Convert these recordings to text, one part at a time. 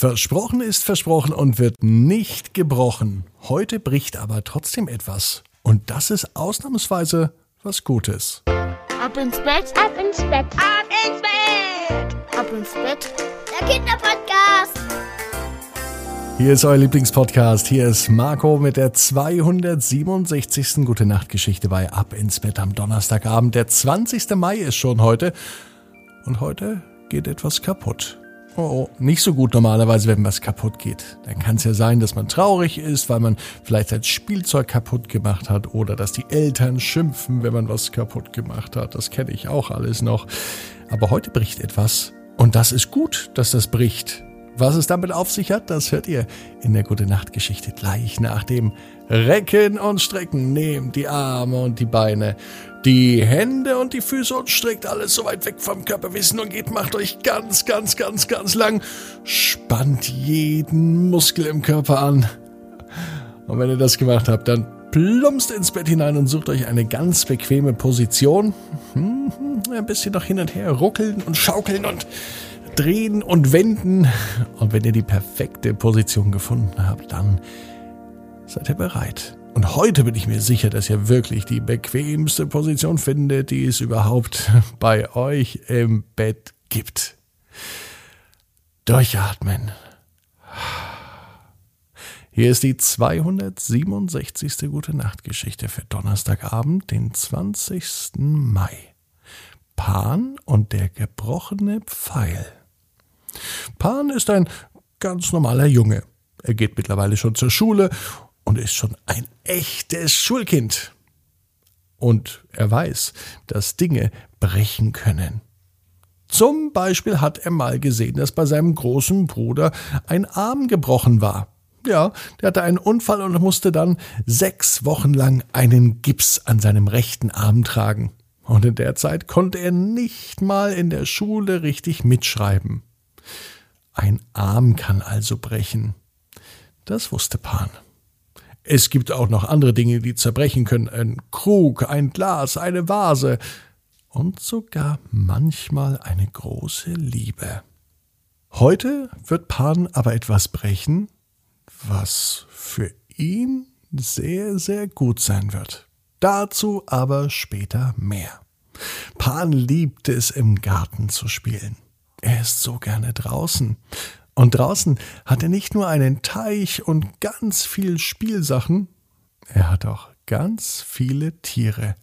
Versprochen ist versprochen und wird nicht gebrochen. Heute bricht aber trotzdem etwas. Und das ist ausnahmsweise was Gutes. Ab ins Bett, ab ins Bett, ab ins Bett, ab ins Bett. Der Kinderpodcast. Hier ist euer Lieblingspodcast. Hier ist Marco mit der 267. Gute Nacht Geschichte bei Ab ins Bett am Donnerstagabend. Der 20. Mai ist schon heute. Und heute geht etwas kaputt. Oh, oh, nicht so gut normalerweise, wenn was kaputt geht. Dann kann es ja sein, dass man traurig ist, weil man vielleicht sein Spielzeug kaputt gemacht hat oder dass die Eltern schimpfen, wenn man was kaputt gemacht hat. Das kenne ich auch alles noch. Aber heute bricht etwas und das ist gut, dass das bricht. Was es damit auf sich hat, das hört ihr in der Gute Nacht Geschichte gleich nach dem Recken und Strecken. Nehmt die Arme und die Beine die Hände und die Füße und streckt alles so weit weg vom Körperwissen und geht, macht euch ganz, ganz, ganz, ganz lang. Spannt jeden Muskel im Körper an. Und wenn ihr das gemacht habt, dann plumpst ins Bett hinein und sucht euch eine ganz bequeme Position. Hm, ein bisschen noch hin und her ruckeln und schaukeln und drehen und wenden. Und wenn ihr die perfekte Position gefunden habt, dann seid ihr bereit und heute bin ich mir sicher, dass ihr wirklich die bequemste Position findet, die es überhaupt bei euch im Bett gibt. Durchatmen. Hier ist die 267. Gute Nacht Geschichte für Donnerstagabend, den 20. Mai. Pan und der gebrochene Pfeil. Pan ist ein ganz normaler Junge. Er geht mittlerweile schon zur Schule und ist schon ein echtes Schulkind. Und er weiß, dass Dinge brechen können. Zum Beispiel hat er mal gesehen, dass bei seinem großen Bruder ein Arm gebrochen war. Ja, der hatte einen Unfall und musste dann sechs Wochen lang einen Gips an seinem rechten Arm tragen. Und in der Zeit konnte er nicht mal in der Schule richtig mitschreiben. Ein Arm kann also brechen. Das wusste Pan. Es gibt auch noch andere Dinge, die zerbrechen können. Ein Krug, ein Glas, eine Vase und sogar manchmal eine große Liebe. Heute wird Pan aber etwas brechen, was für ihn sehr, sehr gut sein wird. Dazu aber später mehr. Pan liebt es, im Garten zu spielen. Er ist so gerne draußen. Und draußen hat er nicht nur einen Teich und ganz viel Spielsachen, er hat auch ganz viele Tiere.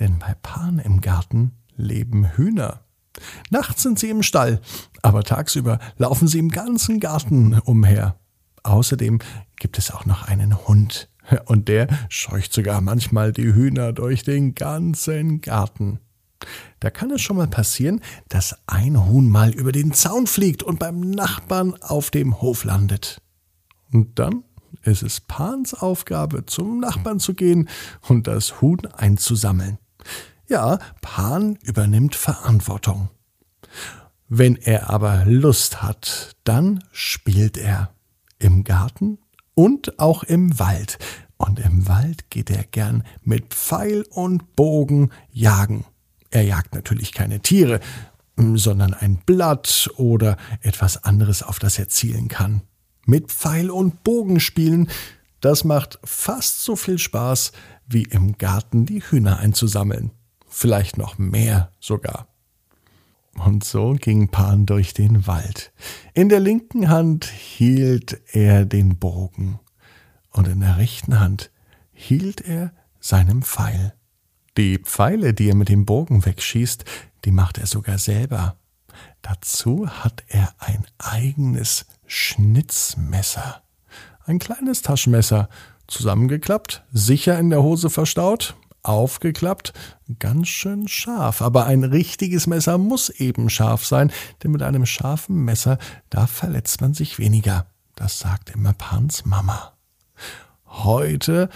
Denn bei Pan im Garten leben Hühner. Nachts sind sie im Stall, aber tagsüber laufen sie im ganzen Garten umher. Außerdem gibt es auch noch einen Hund, und der scheucht sogar manchmal die Hühner durch den ganzen Garten. Da kann es schon mal passieren, dass ein Huhn mal über den Zaun fliegt und beim Nachbarn auf dem Hof landet. Und dann ist es Pans Aufgabe, zum Nachbarn zu gehen und das Huhn einzusammeln. Ja, Pan übernimmt Verantwortung. Wenn er aber Lust hat, dann spielt er im Garten und auch im Wald. Und im Wald geht er gern mit Pfeil und Bogen jagen. Er jagt natürlich keine Tiere, sondern ein Blatt oder etwas anderes, auf das er zielen kann. Mit Pfeil und Bogen spielen, das macht fast so viel Spaß, wie im Garten die Hühner einzusammeln. Vielleicht noch mehr sogar. Und so ging Pan durch den Wald. In der linken Hand hielt er den Bogen und in der rechten Hand hielt er seinen Pfeil. Die Pfeile, die er mit dem Bogen wegschießt, die macht er sogar selber. Dazu hat er ein eigenes Schnitzmesser. Ein kleines Taschenmesser, zusammengeklappt, sicher in der Hose verstaut, aufgeklappt, ganz schön scharf. Aber ein richtiges Messer muss eben scharf sein, denn mit einem scharfen Messer, da verletzt man sich weniger. Das sagt immer Pans Mama. Heute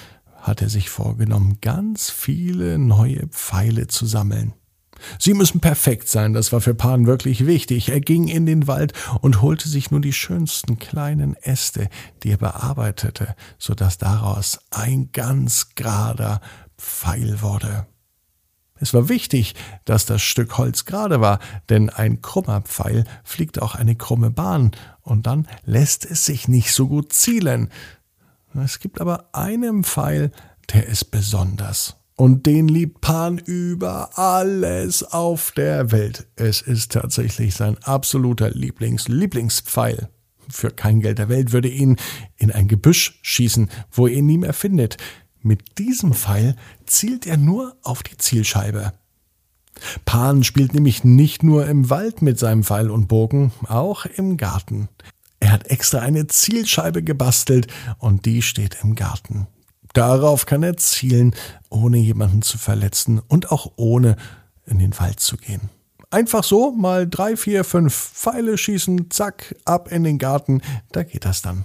hat er sich vorgenommen, ganz viele neue Pfeile zu sammeln. Sie müssen perfekt sein, das war für Pan wirklich wichtig. Er ging in den Wald und holte sich nur die schönsten kleinen Äste, die er bearbeitete, so dass daraus ein ganz gerader Pfeil wurde. Es war wichtig, dass das Stück Holz gerade war, denn ein krummer Pfeil fliegt auch eine krumme Bahn, und dann lässt es sich nicht so gut zielen. Es gibt aber einen Pfeil, der ist besonders. Und den liebt Pan über alles auf der Welt. Es ist tatsächlich sein absoluter Lieblings-Lieblingspfeil. Für kein Geld der Welt würde ihn in ein Gebüsch schießen, wo er ihn nie mehr findet. Mit diesem Pfeil zielt er nur auf die Zielscheibe. Pan spielt nämlich nicht nur im Wald mit seinem Pfeil und Bogen, auch im Garten. Er hat extra eine Zielscheibe gebastelt und die steht im Garten. Darauf kann er zielen, ohne jemanden zu verletzen und auch ohne in den Wald zu gehen. Einfach so mal drei, vier, fünf Pfeile schießen, zack, ab in den Garten, da geht das dann.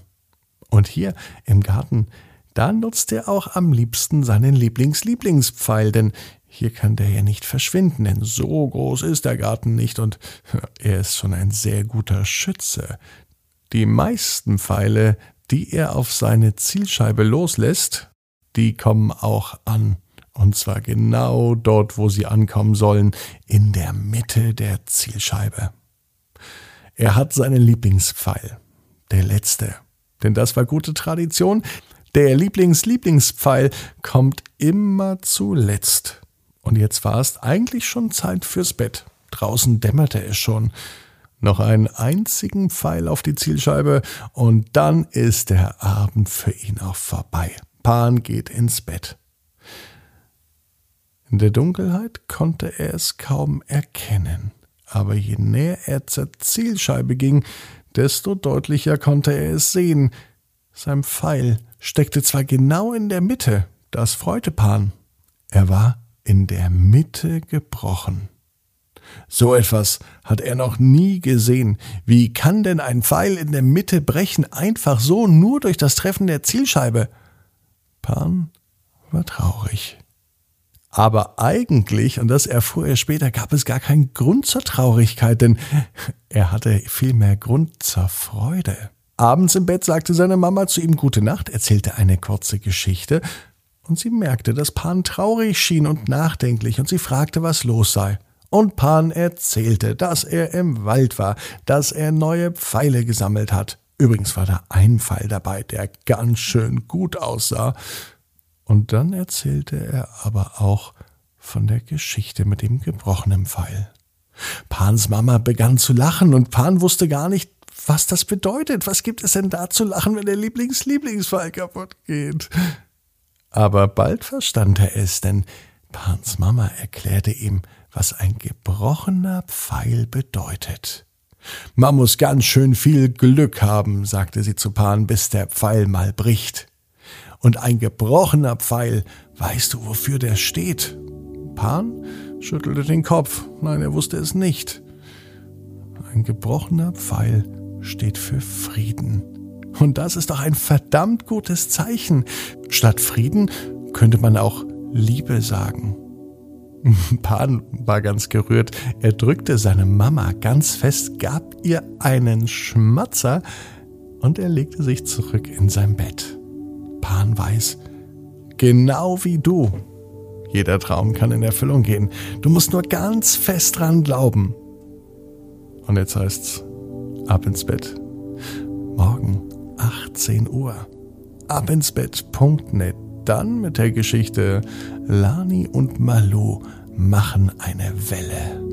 Und hier im Garten da nutzt er auch am liebsten seinen Lieblings-Lieblingspfeil, denn hier kann der ja nicht verschwinden, denn so groß ist der Garten nicht und er ist schon ein sehr guter Schütze. Die meisten Pfeile, die er auf seine Zielscheibe loslässt, die kommen auch an. Und zwar genau dort, wo sie ankommen sollen, in der Mitte der Zielscheibe. Er hat seinen Lieblingspfeil, der letzte. Denn das war gute Tradition. Der Lieblings-Lieblingspfeil kommt immer zuletzt. Und jetzt war es eigentlich schon Zeit fürs Bett. Draußen dämmerte es schon. Noch einen einzigen Pfeil auf die Zielscheibe und dann ist der Abend für ihn auch vorbei. Pan geht ins Bett. In der Dunkelheit konnte er es kaum erkennen, aber je näher er zur Zielscheibe ging, desto deutlicher konnte er es sehen. Sein Pfeil steckte zwar genau in der Mitte, das freute Pan. Er war in der Mitte gebrochen. So etwas hat er noch nie gesehen. Wie kann denn ein Pfeil in der Mitte brechen, einfach so, nur durch das Treffen der Zielscheibe? Pan war traurig. Aber eigentlich, und das erfuhr er später, gab es gar keinen Grund zur Traurigkeit, denn er hatte vielmehr Grund zur Freude. Abends im Bett sagte seine Mama zu ihm Gute Nacht, erzählte eine kurze Geschichte, und sie merkte, dass Pan traurig schien und nachdenklich, und sie fragte, was los sei. Und Pan erzählte, dass er im Wald war, dass er neue Pfeile gesammelt hat. Übrigens war da ein Pfeil dabei, der ganz schön gut aussah. Und dann erzählte er aber auch von der Geschichte mit dem gebrochenen Pfeil. Pans Mama begann zu lachen und Pan wusste gar nicht, was das bedeutet. Was gibt es denn da zu lachen, wenn der Lieblings-Lieblingsfall kaputt geht? Aber bald verstand er es, denn Pans Mama erklärte ihm, was ein gebrochener Pfeil bedeutet. Man muss ganz schön viel Glück haben, sagte sie zu Pan, bis der Pfeil mal bricht. Und ein gebrochener Pfeil, weißt du, wofür der steht? Pan schüttelte den Kopf. Nein, er wusste es nicht. Ein gebrochener Pfeil steht für Frieden. Und das ist doch ein verdammt gutes Zeichen. Statt Frieden könnte man auch Liebe sagen. Pan war ganz gerührt. Er drückte seine Mama ganz fest, gab ihr einen Schmatzer und er legte sich zurück in sein Bett. Pan weiß, genau wie du. Jeder Traum kann in Erfüllung gehen. Du musst nur ganz fest dran glauben. Und jetzt heißt's, Ab ins Bett. Morgen 18 Uhr. Ab ins Bett.net. Dann mit der Geschichte Lani und Malu machen eine Welle.